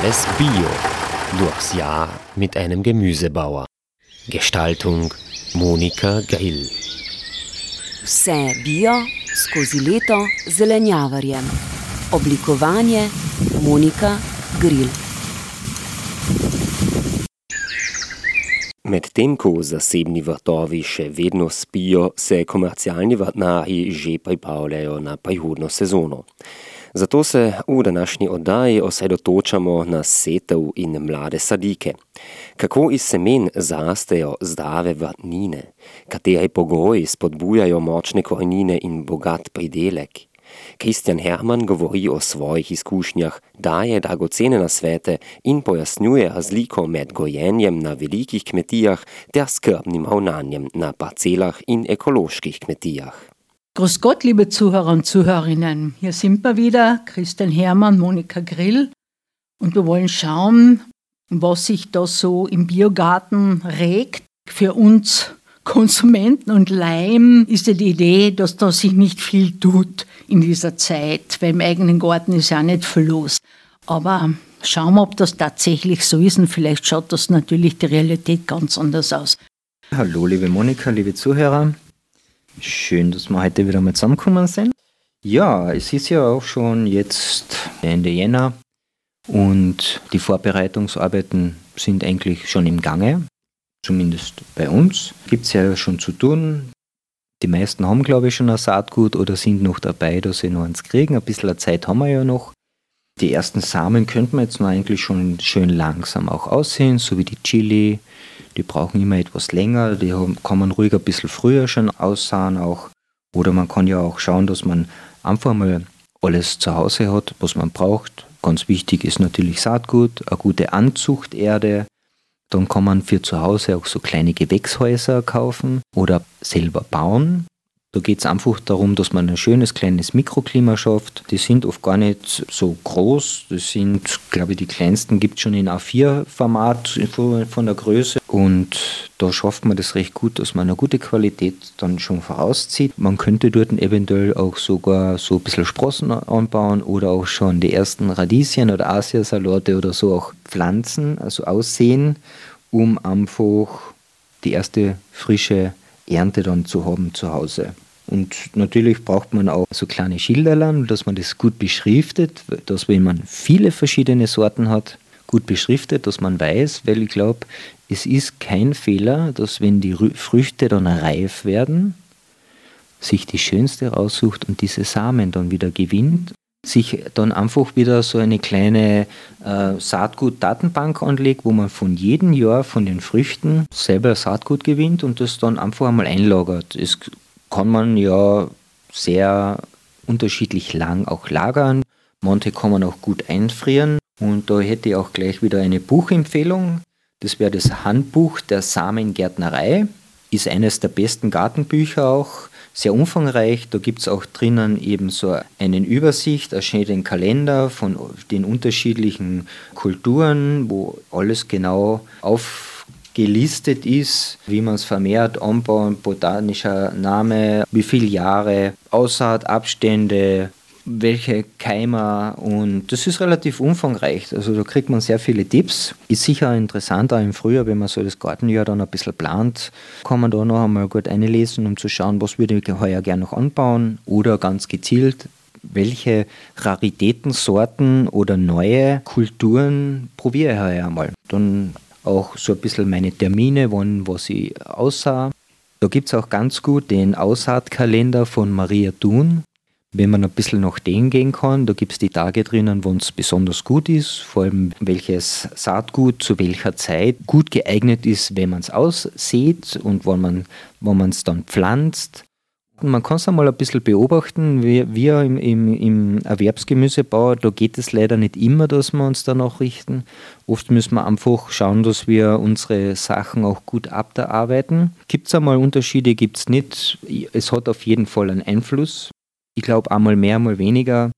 Alles Bio. Durchs Jahr mit einem Gemüsebauer. Gestaltung Monika Grill. Vse bio skozi leto zelenjavarjem. Oblikovanje Monika Grill. Medtem ko zasebni vrtovi še vedno spijo, se komercialni vrtnarji že pripravljajo na prihodno sezono. Zato se v današnji oddaji osredotočamo na setev in mlade sadike. Kako iz semen zarastejo zdrave vrtnine, kateri pogoji spodbujajo močne korenine in bogat pridelek. Kristjan Herman govori o svojih izkušnjah, daje dragocene nasvete in pojasnjuje razliko med gojenjem na velikih kmetijah ter skrbnim ravnanjem na parcelah in ekoloških kmetijah. Grüß Gott, liebe Zuhörer und Zuhörerinnen. Hier sind wir wieder, Christian Hermann, Monika Grill. Und wir wollen schauen, was sich da so im Biogarten regt. Für uns Konsumenten und Laien ist ja die Idee, dass da sich nicht viel tut in dieser Zeit, weil im eigenen Garten ist ja nicht viel los. Aber schauen wir, ob das tatsächlich so ist und vielleicht schaut das natürlich die Realität ganz anders aus. Hallo, liebe Monika, liebe Zuhörer. Schön, dass wir heute wieder mal zusammengekommen sind. Ja, es ist ja auch schon jetzt Ende Jänner und die Vorbereitungsarbeiten sind eigentlich schon im Gange. Zumindest bei uns gibt es ja schon zu tun. Die meisten haben, glaube ich, schon ein Saatgut oder sind noch dabei, dass sie noch eins kriegen. Ein bisschen Zeit haben wir ja noch. Die ersten Samen könnte man jetzt noch eigentlich schon schön langsam auch aussehen, so wie die Chili, die brauchen immer etwas länger, die kann man ruhig ein bisschen früher schon aussahen auch. Oder man kann ja auch schauen, dass man einfach mal alles zu Hause hat, was man braucht. Ganz wichtig ist natürlich Saatgut, eine gute Anzuchterde. Dann kann man für zu Hause auch so kleine Gewächshäuser kaufen oder selber bauen. Da geht es einfach darum, dass man ein schönes kleines Mikroklima schafft. Die sind oft gar nicht so groß. Das sind, glaube ich, die kleinsten gibt es schon in A4-Format von der Größe. Und da schafft man das recht gut, dass man eine gute Qualität dann schon vorauszieht. Man könnte dort eventuell auch sogar so ein bisschen Sprossen anbauen oder auch schon die ersten Radieschen oder Asiasalate oder so auch pflanzen, also aussehen, um einfach die erste frische Ernte dann zu haben zu Hause. Und natürlich braucht man auch so kleine Schilderlern, dass man das gut beschriftet, dass wenn man viele verschiedene Sorten hat, gut beschriftet, dass man weiß, weil ich glaube, es ist kein Fehler, dass wenn die Früchte dann reif werden, sich die schönste raussucht und diese Samen dann wieder gewinnt, sich dann einfach wieder so eine kleine äh, Saatgut-Datenbank anlegt, wo man von jedem Jahr von den Früchten selber Saatgut gewinnt und das dann einfach einmal einlagert. Das kann man ja sehr unterschiedlich lang auch lagern. Manche kann man auch gut einfrieren. Und da hätte ich auch gleich wieder eine Buchempfehlung. Das wäre das Handbuch der Samengärtnerei. Ist eines der besten Gartenbücher auch. Sehr umfangreich. Da gibt es auch drinnen eben so einen Übersicht, einen schönen Kalender von den unterschiedlichen Kulturen, wo alles genau auf gelistet ist, wie man es vermehrt, Anbau, botanischer Name, wie viele Jahre, Aussaatabstände, welche Keimer und das ist relativ umfangreich. Also da kriegt man sehr viele Tipps. Ist sicher interessant auch im Frühjahr, wenn man so das Gartenjahr dann ein bisschen plant, kann man da noch einmal gut einlesen, um zu schauen, was würde ich heuer gerne noch anbauen oder ganz gezielt, welche Raritätensorten oder neue Kulturen probiere ich heuer einmal. Dann auch so ein bisschen meine Termine, wann was ich aussah. Da gibt es auch ganz gut den Aussaatkalender von Maria Thun. Wenn man ein bisschen nach dem gehen kann, da gibt es die Tage drinnen, wann es besonders gut ist, vor allem welches Saatgut zu welcher Zeit gut geeignet ist, wenn man es aussät und wann man es dann pflanzt. Man kann es einmal ein bisschen beobachten. Wir, wir im, im, im, Erwerbsgemüsebau, da geht es leider nicht immer, dass wir uns danach richten. Oft müssen wir einfach schauen, dass wir unsere Sachen auch gut abarbeiten. Gibt es einmal Unterschiede, gibt es nicht. Es hat auf jeden Fall einen Einfluss. Ich glaube, einmal mehr, einmal weniger.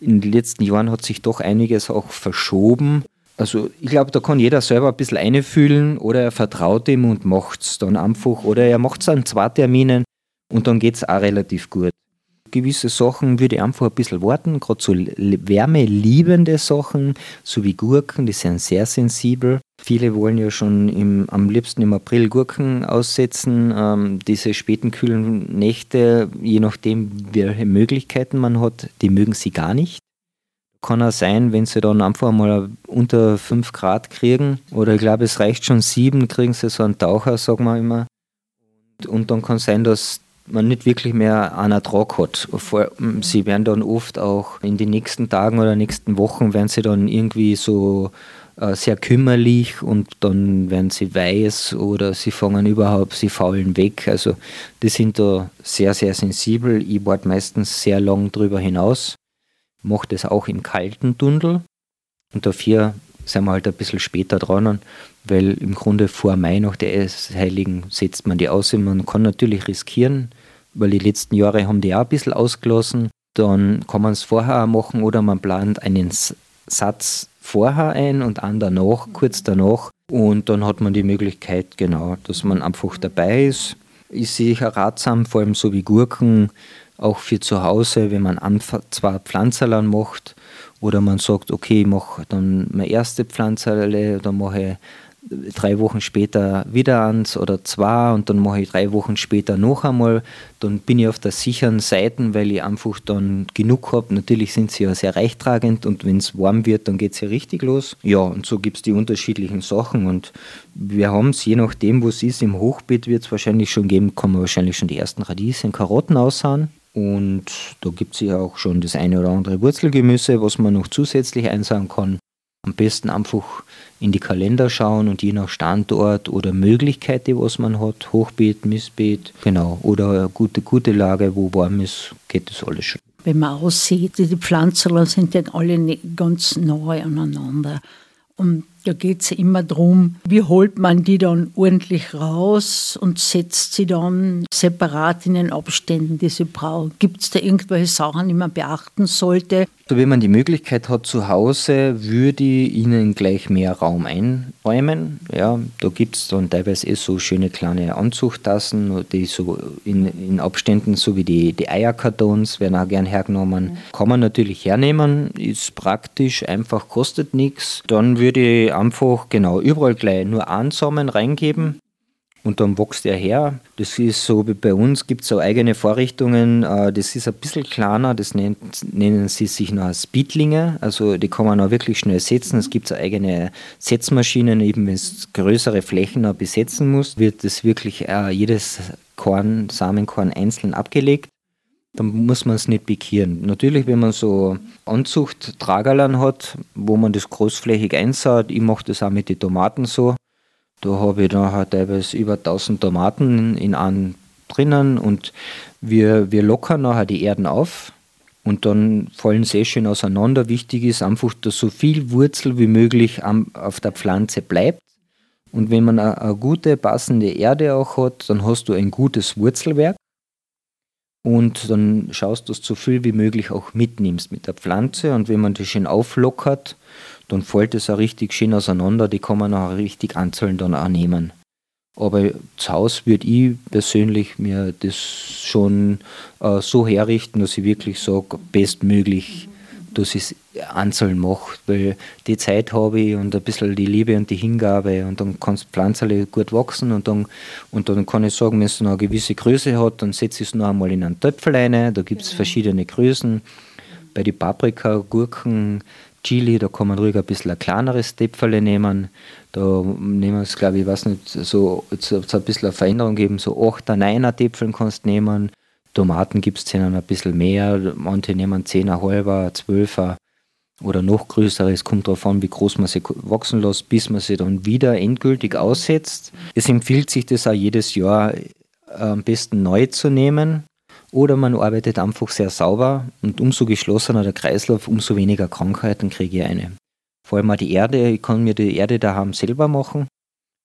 In den letzten Jahren hat sich doch einiges auch verschoben. Also ich glaube, da kann jeder selber ein bisschen einfühlen oder er vertraut ihm und macht es dann einfach oder er macht es an zwei Terminen und dann geht es auch relativ gut. gewisse Sachen würde ich einfach ein bisschen warten. Gerade so wärmeliebende Sachen, so wie Gurken, die sind sehr sensibel. Viele wollen ja schon im, am liebsten im April Gurken aussetzen. Ähm, diese späten kühlen Nächte, je nachdem, welche Möglichkeiten man hat, die mögen sie gar nicht. Kann auch sein, wenn sie dann einfach mal unter 5 Grad kriegen, oder ich glaube, es reicht schon 7, kriegen sie so einen Taucher, sagen wir immer. Und dann kann sein, dass man nicht wirklich mehr einen Ertrag hat. Sie werden dann oft auch in den nächsten Tagen oder nächsten Wochen werden sie dann irgendwie so äh, sehr kümmerlich und dann werden sie weiß oder sie fangen überhaupt, sie faulen weg. Also die sind da sehr, sehr sensibel. Ich warte meistens sehr lang drüber hinaus. Mache das auch im kalten Tunnel und dafür sind wir halt ein bisschen später dran, weil im Grunde vor Mai nach der Heiligen setzt man die aus. Man kann natürlich riskieren, weil die letzten Jahre haben die auch ein bisschen ausgelassen. Dann kann man es vorher machen oder man plant einen Satz vorher ein und einen danach, kurz danach. Und dann hat man die Möglichkeit, genau, dass man einfach dabei ist. Ist sicher ratsam, vor allem so wie Gurken, auch für zu Hause, wenn man zwar Pflanzerlern macht oder man sagt, okay, ich mache dann meine erste Pflanzerle, dann mache ich drei Wochen später wieder eins oder zwei und dann mache ich drei Wochen später noch einmal. Dann bin ich auf der sicheren Seite, weil ich einfach dann genug habe. Natürlich sind sie ja sehr reichtragend und wenn es warm wird, dann geht es ja richtig los. Ja, und so gibt es die unterschiedlichen Sachen und wir haben es, je nachdem, wo es ist, im Hochbeet wird es wahrscheinlich schon geben, kann man wahrscheinlich schon die ersten Radieschen, Karotten aussahen. Und da gibt es ja auch schon das eine oder andere Wurzelgemüse, was man noch zusätzlich einsagen kann. Am besten einfach in die Kalender schauen und je nach Standort oder Möglichkeit, die was man hat, Hochbeet, Missbeet, genau, oder eine gute, gute Lage, wo warm ist, geht das alles schon. Wenn man aussieht, die Pflanzen sind ja alle ganz nahe aneinander. Und da geht es immer darum, wie holt man die dann ordentlich raus und setzt sie dann separat in den Abständen, die sie brauchen. Gibt es da irgendwelche Sachen, die man beachten sollte? Also wenn man die Möglichkeit hat zu Hause, würde ich ihnen gleich mehr Raum einräumen. Ja, da gibt es dann teilweise eh so schöne kleine Anzuchtassen, die so in, in Abständen, so wie die, die Eierkartons, werden auch gern hergenommen. Mhm. Kann man natürlich hernehmen, ist praktisch, einfach kostet nichts. Dann würde ich einfach genau überall gleich nur einen Samen reingeben und dann wächst er her. Das ist so wie bei uns, gibt es so eigene Vorrichtungen, äh, das ist ein bisschen kleiner, das nennt, nennen sie sich noch Speedlinge, also die kann man auch wirklich schnell setzen. Es gibt so eigene Setzmaschinen, eben wenn es größere Flächen noch besetzen muss, wird das wirklich äh, jedes Korn, Samenkorn einzeln abgelegt dann muss man es nicht pikieren. Natürlich, wenn man so Anzucht-Tragerlern hat, wo man das großflächig einsaut, ich mache das auch mit den Tomaten so, da habe ich nachher teilweise über 1000 Tomaten in einem drinnen und wir, wir lockern nachher die Erden auf und dann fallen sie schön auseinander. Wichtig ist einfach, dass so viel Wurzel wie möglich am, auf der Pflanze bleibt. Und wenn man eine gute, passende Erde auch hat, dann hast du ein gutes Wurzelwerk und dann schaust, dass du so viel wie möglich auch mitnimmst mit der Pflanze und wenn man das schön auflockert, dann fällt es auch richtig schön auseinander, die kann man auch richtig einzeln dann auch nehmen. Aber zu Hause würde ich persönlich mir das schon äh, so herrichten, dass ich wirklich sage, bestmöglich, dass ich es einzeln mache, weil die Zeit habe ich und ein bisschen die Liebe und die Hingabe und dann kann das Pflanzerle gut wachsen und dann, und dann kann ich sagen, wenn es noch eine gewisse Größe hat, dann setze ich es noch einmal in einen Töpfel rein, da gibt es genau. verschiedene Größen. Bei den Paprika, Gurken, Chili, da kann man ruhig ein bisschen ein kleineres Töpferle nehmen. Da nehmen wir es, glaube ich, weiß nicht, so, so ein bisschen eine Veränderung geben, so 8er, 9er Töpfeln kannst du nehmen. Tomaten gibt es ein bisschen mehr, manche nehmen 10er, halber, 12er oder noch größere. Es kommt darauf an, wie groß man sie wachsen lässt, bis man sie dann wieder endgültig aussetzt. Es empfiehlt sich das auch jedes Jahr am besten neu zu nehmen, oder man arbeitet einfach sehr sauber und umso geschlossener der Kreislauf, umso weniger Krankheiten kriege ich eine. Vor allem auch die Erde, ich kann mir die Erde daheim selber machen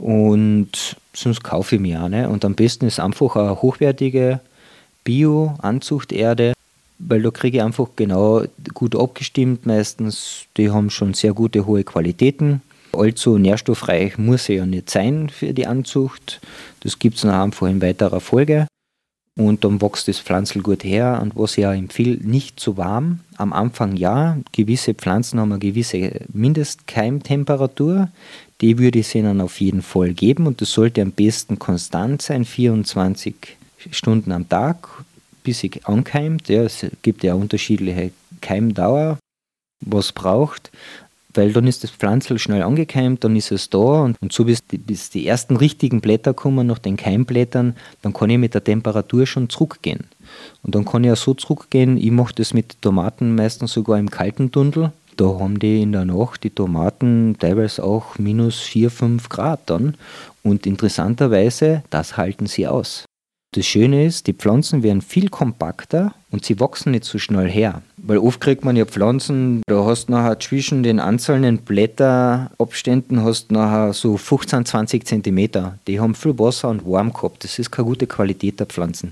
und sonst kaufe ich mir eine. Und am besten ist einfach eine hochwertige Bio-Anzuchterde, weil da kriege ich einfach genau gut abgestimmt meistens. Die haben schon sehr gute, hohe Qualitäten. Allzu nährstoffreich muss sie ja nicht sein für die Anzucht. Das gibt es noch einfach in weiterer Folge. und dann wächst das Pflanzel gut her. Und was ich auch empfehle, nicht zu warm. Am Anfang ja, gewisse Pflanzen haben eine gewisse Mindestkeimtemperatur. Die würde ich ihnen auf jeden Fall geben und das sollte am besten konstant sein, 24 Stunden am Tag, bis sie ankeimt. Ja, es gibt ja unterschiedliche Keimdauer, was braucht weil dann ist das Pflanzel schnell angekeimt, dann ist es da und, und so bis die, bis die ersten richtigen Blätter kommen, nach den Keimblättern, dann kann ich mit der Temperatur schon zurückgehen. Und dann kann ich auch so zurückgehen, ich mache das mit Tomaten meistens sogar im kalten Tunnel. Da haben die in der Nacht die Tomaten teilweise auch minus 4, 5 Grad dann. Und interessanterweise, das halten sie aus. Das Schöne ist, die Pflanzen werden viel kompakter und sie wachsen nicht so schnell her. Weil oft kriegt man ja Pflanzen, da hast du nachher zwischen den einzelnen Blätterabständen hast nachher so 15, 20 Zentimeter. Die haben viel Wasser und warm gehabt. Das ist keine gute Qualität der Pflanzen.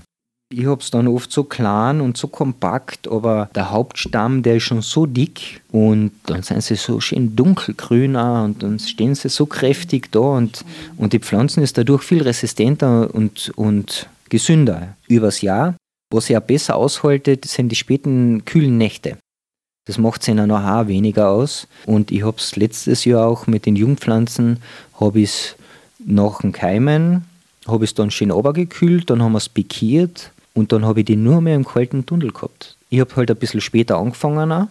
Ich habe es dann oft so klein und so kompakt, aber der Hauptstamm, der ist schon so dick und dann sind sie so schön dunkelgrün auch und dann stehen sie so kräftig da und, und die Pflanzen ist dadurch viel resistenter und, und gesünder übers Jahr. Was sie ja besser aushaltet, sind die späten kühlen Nächte. Das macht sie ihnen nachher weniger aus. Und ich habe es letztes Jahr auch mit den Jungpflanzen, habe ich nach dem Keimen, habe es dann schön runtergekühlt, dann haben wir es pikiert und dann habe ich die nur mehr im kalten Tunnel gehabt. Ich habe halt ein bisschen später angefangen auch,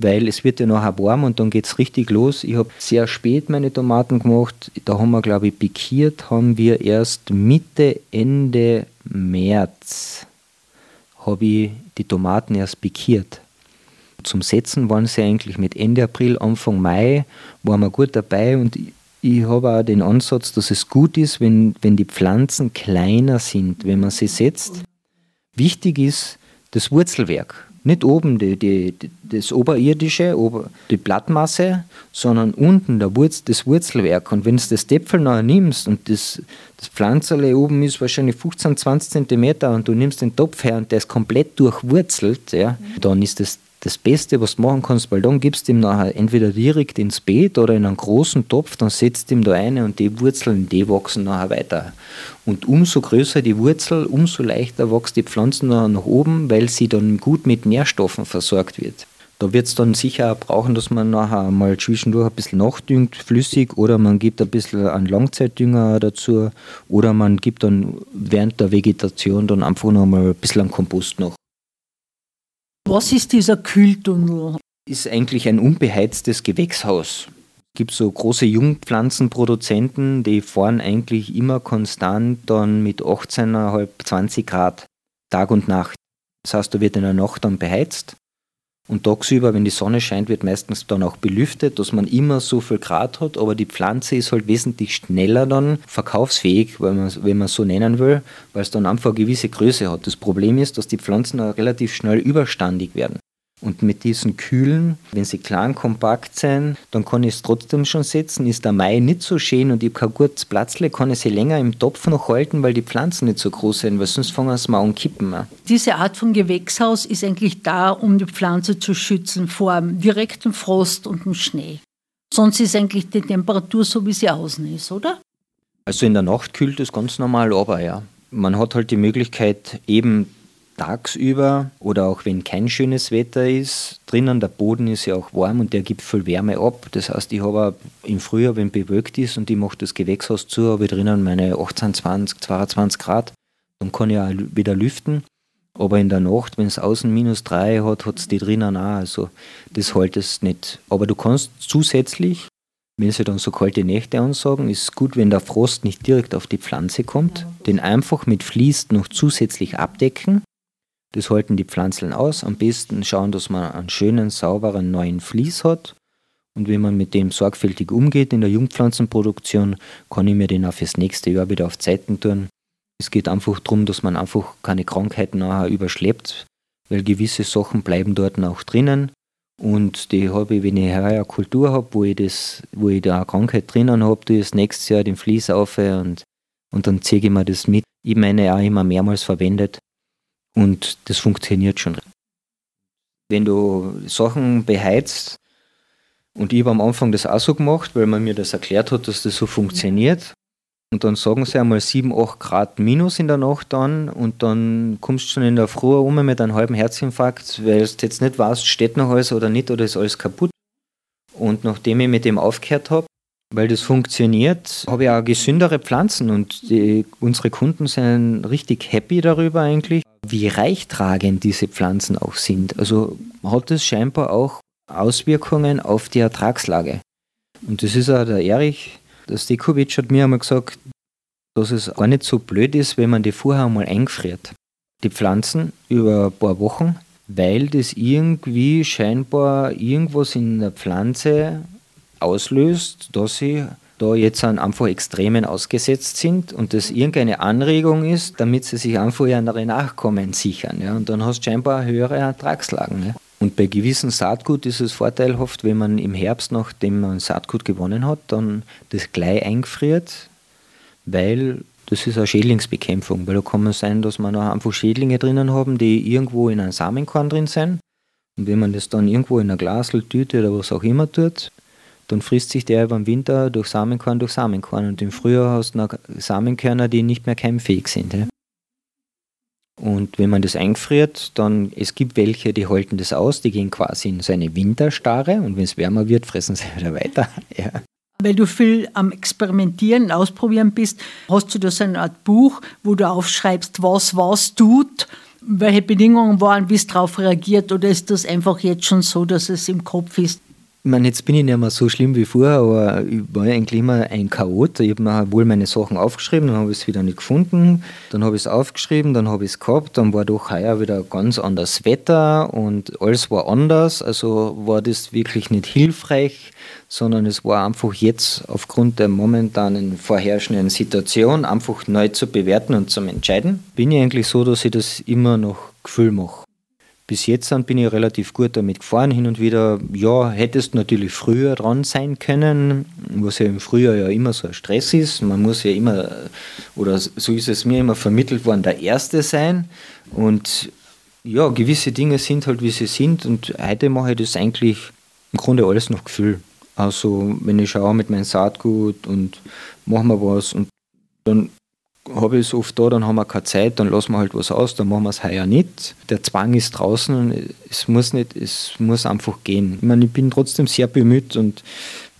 weil es wird ja nachher warm und dann geht es richtig los. Ich habe sehr spät meine Tomaten gemacht. Da haben wir, glaube ich, pikiert, haben wir erst Mitte, Ende März habe ich die Tomaten erst pikiert. Zum Setzen waren sie eigentlich mit Ende April, Anfang Mai, waren wir gut dabei und ich, ich habe auch den Ansatz, dass es gut ist, wenn, wenn die Pflanzen kleiner sind, wenn man sie setzt. Wichtig ist das Wurzelwerk. Nicht oben die, die, das Oberirdische, die Blattmasse, sondern unten der Wurz, das Wurzelwerk. Und wenn du das Däpfel noch nimmst und das, das Pflanzerle oben ist wahrscheinlich 15, 20 Zentimeter und du nimmst den Topf her und der ist komplett durchwurzelt, ja, dann ist das das Beste, was du machen kannst, weil dann gibst du ihm nachher entweder direkt ins Beet oder in einen großen Topf, dann setzt ihm da eine und die Wurzeln, die wachsen nachher weiter. Und umso größer die Wurzel, umso leichter wächst die Pflanze nachher nach oben, weil sie dann gut mit Nährstoffen versorgt wird. Da wird es dann sicher auch brauchen, dass man nachher mal zwischendurch ein bisschen nachdüngt, flüssig, oder man gibt ein bisschen an Langzeitdünger dazu, oder man gibt dann während der Vegetation dann einfach noch mal ein bisschen an Kompost noch. Was ist dieser Kühltunnel? Ist eigentlich ein unbeheiztes Gewächshaus. Es gibt so große Jungpflanzenproduzenten, die fahren eigentlich immer konstant dann mit 18,5, 20 Grad Tag und Nacht. Das heißt, da wird in der Nacht dann beheizt und tagsüber, wenn die Sonne scheint, wird meistens dann auch belüftet, dass man immer so viel Grad hat, aber die Pflanze ist halt wesentlich schneller dann verkaufsfähig, wenn man, wenn man so nennen will, weil es dann einfach eine gewisse Größe hat. Das Problem ist, dass die Pflanzen relativ schnell überstandig werden. Und mit diesen Kühlen, wenn sie klein, kompakt sind, dann kann ich es trotzdem schon setzen. Ist der Mai nicht so schön und ich habe kein gutes Platzle, kann ich sie länger im Topf noch halten, weil die Pflanzen nicht so groß sind, weil sonst fangen sie mal an kippen. Diese Art von Gewächshaus ist eigentlich da, um die Pflanze zu schützen vor direktem Frost und dem Schnee. Sonst ist eigentlich die Temperatur so, wie sie außen ist, oder? Also in der Nacht kühlt es ganz normal aber ja. Man hat halt die Möglichkeit, eben tagsüber oder auch wenn kein schönes Wetter ist, drinnen der Boden ist ja auch warm und der gibt viel Wärme ab. Das heißt, ich habe im Frühjahr, wenn bewölkt ist und ich mache das Gewächshaus zu, habe ich drinnen meine 18, 20, 22 Grad. Dann kann ich auch wieder lüften. Aber in der Nacht, wenn es außen minus 3 hat, hat es die drinnen auch. Also das hält es nicht. Aber du kannst zusätzlich, wenn sie dann so kalte Nächte ansagen, ist es gut, wenn der Frost nicht direkt auf die Pflanze kommt, den einfach mit Vlies noch zusätzlich abdecken das halten die Pflanzeln aus. Am besten schauen, dass man einen schönen, sauberen neuen Vlies hat. Und wenn man mit dem sorgfältig umgeht in der Jungpflanzenproduktion, kann ich mir den auch fürs nächste Jahr wieder auf Zeiten tun. Es geht einfach darum, dass man einfach keine Krankheiten nachher überschleppt, weil gewisse Sachen bleiben dort auch drinnen. Und die habe ich, wenn ich eine Kultur habe, wo ich das, wo ich da eine Krankheit drinnen habe, ich das nächstes Jahr den Vlies auf und, und dann ziehe ich mir das mit. Ich meine auch immer mehrmals verwendet. Und das funktioniert schon. Wenn du Sachen beheizt, und ich habe am Anfang das auch so gemacht, weil man mir das erklärt hat, dass das so funktioniert. Und dann sagen sie einmal 7, 8 Grad minus in der Nacht an und dann kommst du schon in der Früh um mit einem halben Herzinfarkt, weil du jetzt nicht weißt, steht noch alles oder nicht oder ist alles kaputt. Und nachdem ich mit dem aufgehört habe, weil das funktioniert, habe ich auch gesündere Pflanzen und die, unsere Kunden sind richtig happy darüber eigentlich, wie reichtragend diese Pflanzen auch sind. Also hat es scheinbar auch Auswirkungen auf die Ertragslage. Und das ist auch der Erich, der Stekovic hat mir einmal gesagt, dass es gar nicht so blöd ist, wenn man die vorher einmal eingefriert. Die Pflanzen über ein paar Wochen, weil das irgendwie scheinbar irgendwas in der Pflanze auslöst, dass sie da jetzt einfach Extremen ausgesetzt sind und das irgendeine Anregung ist, damit sie sich einfach ihre Nachkommen sichern. Ja. Und dann hast du scheinbar höhere Ertragslagen. Ja. Und bei gewissen Saatgut ist es vorteilhaft, wenn man im Herbst, nachdem man Saatgut gewonnen hat, dann das gleich eingefriert, weil das ist eine Schädlingsbekämpfung, weil da kann es sein, dass man auch einfach Schädlinge drinnen haben, die irgendwo in einem Samenkorn drin sind. Und wenn man das dann irgendwo in einer Glaseltüte oder was auch immer tut, dann frisst sich der über den Winter durch Samenkorn durch Samenkorn. Und im Frühjahr hast du noch Samenkörner, die nicht mehr keimfähig sind. Ja? Und wenn man das einfriert, dann, es gibt welche, die halten das aus, die gehen quasi in so eine Winterstarre und wenn es wärmer wird, fressen sie wieder weiter. Ja. Weil du viel am Experimentieren, Ausprobieren bist, hast du da so eine Art Buch, wo du aufschreibst, was was tut, welche Bedingungen waren, wie es darauf reagiert, oder ist das einfach jetzt schon so, dass es im Kopf ist? Ich meine, jetzt bin ich nicht mehr so schlimm wie vorher, aber ich war eigentlich immer ein Chaot. Ich habe mir wohl meine Sachen aufgeschrieben, dann habe ich es wieder nicht gefunden. Dann habe ich es aufgeschrieben, dann habe ich es gehabt. Dann war doch heuer wieder ganz anderes Wetter und alles war anders. Also war das wirklich nicht hilfreich, sondern es war einfach jetzt aufgrund der momentanen vorherrschenden Situation einfach neu zu bewerten und zu entscheiden. Bin ich eigentlich so, dass ich das immer noch Gefühl mache. Bis jetzt bin ich relativ gut damit gefahren. Hin und wieder, ja, hättest natürlich früher dran sein können, was ja im Frühjahr ja immer so ein Stress ist. Man muss ja immer, oder so ist es mir immer vermittelt worden, der Erste sein. Und ja, gewisse Dinge sind halt, wie sie sind. Und heute mache ich das eigentlich im Grunde alles noch Gefühl. Also, wenn ich schaue mit meinem Saatgut und machen wir was und dann habe ich es oft da, dann haben wir keine Zeit, dann lassen wir halt was aus, dann machen wir es heuer nicht. Der Zwang ist draußen und es muss nicht, es muss einfach gehen. Ich meine, ich bin trotzdem sehr bemüht und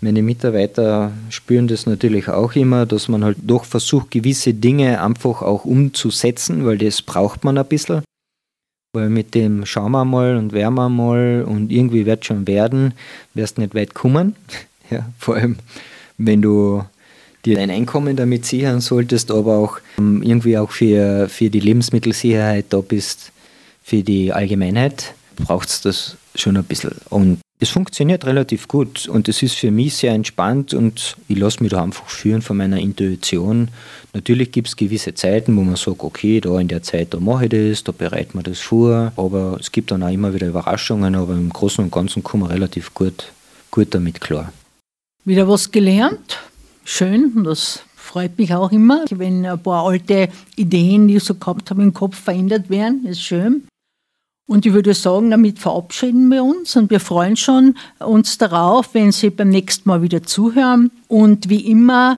meine Mitarbeiter spüren das natürlich auch immer, dass man halt doch versucht, gewisse Dinge einfach auch umzusetzen, weil das braucht man ein bisschen. Weil mit dem schauen wir mal und werden wir mal und irgendwie wird schon werden, wirst nicht weit kommen. Ja, vor allem, wenn du dir dein Einkommen damit sichern solltest, aber auch ähm, irgendwie auch für, für die Lebensmittelsicherheit da bist, für die Allgemeinheit, braucht es das schon ein bisschen. Und es funktioniert relativ gut und es ist für mich sehr entspannt und ich lasse mich da einfach führen von meiner Intuition. Natürlich gibt es gewisse Zeiten, wo man sagt, okay, da in der Zeit, da mache ich das, da bereiten wir das vor, aber es gibt dann auch immer wieder Überraschungen, aber im Großen und Ganzen kommen wir relativ gut, gut damit klar. Wieder was gelernt? Schön. Das freut mich auch immer, wenn ein paar alte Ideen, die ich so gehabt habe, im Kopf verändert werden. Ist schön. Und ich würde sagen, damit verabschieden wir uns und wir freuen schon uns darauf, wenn Sie beim nächsten Mal wieder zuhören. Und wie immer,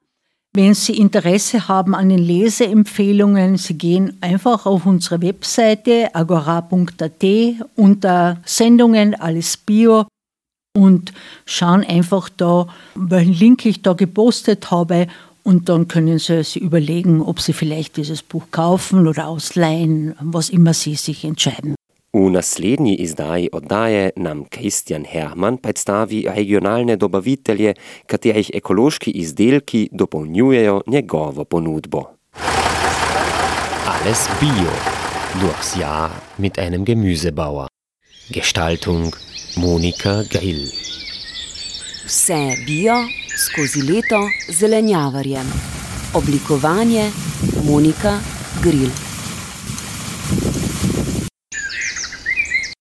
wenn Sie Interesse haben an den Leseempfehlungen, Sie gehen einfach auf unsere Webseite agora.at unter Sendungen Alles Bio und schauen einfach da, welchen Link ich da gepostet habe und dann können Sie sich überlegen, ob Sie vielleicht dieses Buch kaufen oder ausleihen, was immer Sie sich entscheiden. U naslednji izdaji oddaje nam Kristjan Herman predstavi regionalne dobavitelje, katerih ekološki izdelki dopolnjujejo njegovo ponudbo. Alles Bio. Durchs Jahr mit einem Gemüsebauer. Gestaltung Monika Gail. Vse bio skozi leto zelenjavarjem. Oblikovanje Monika Gril.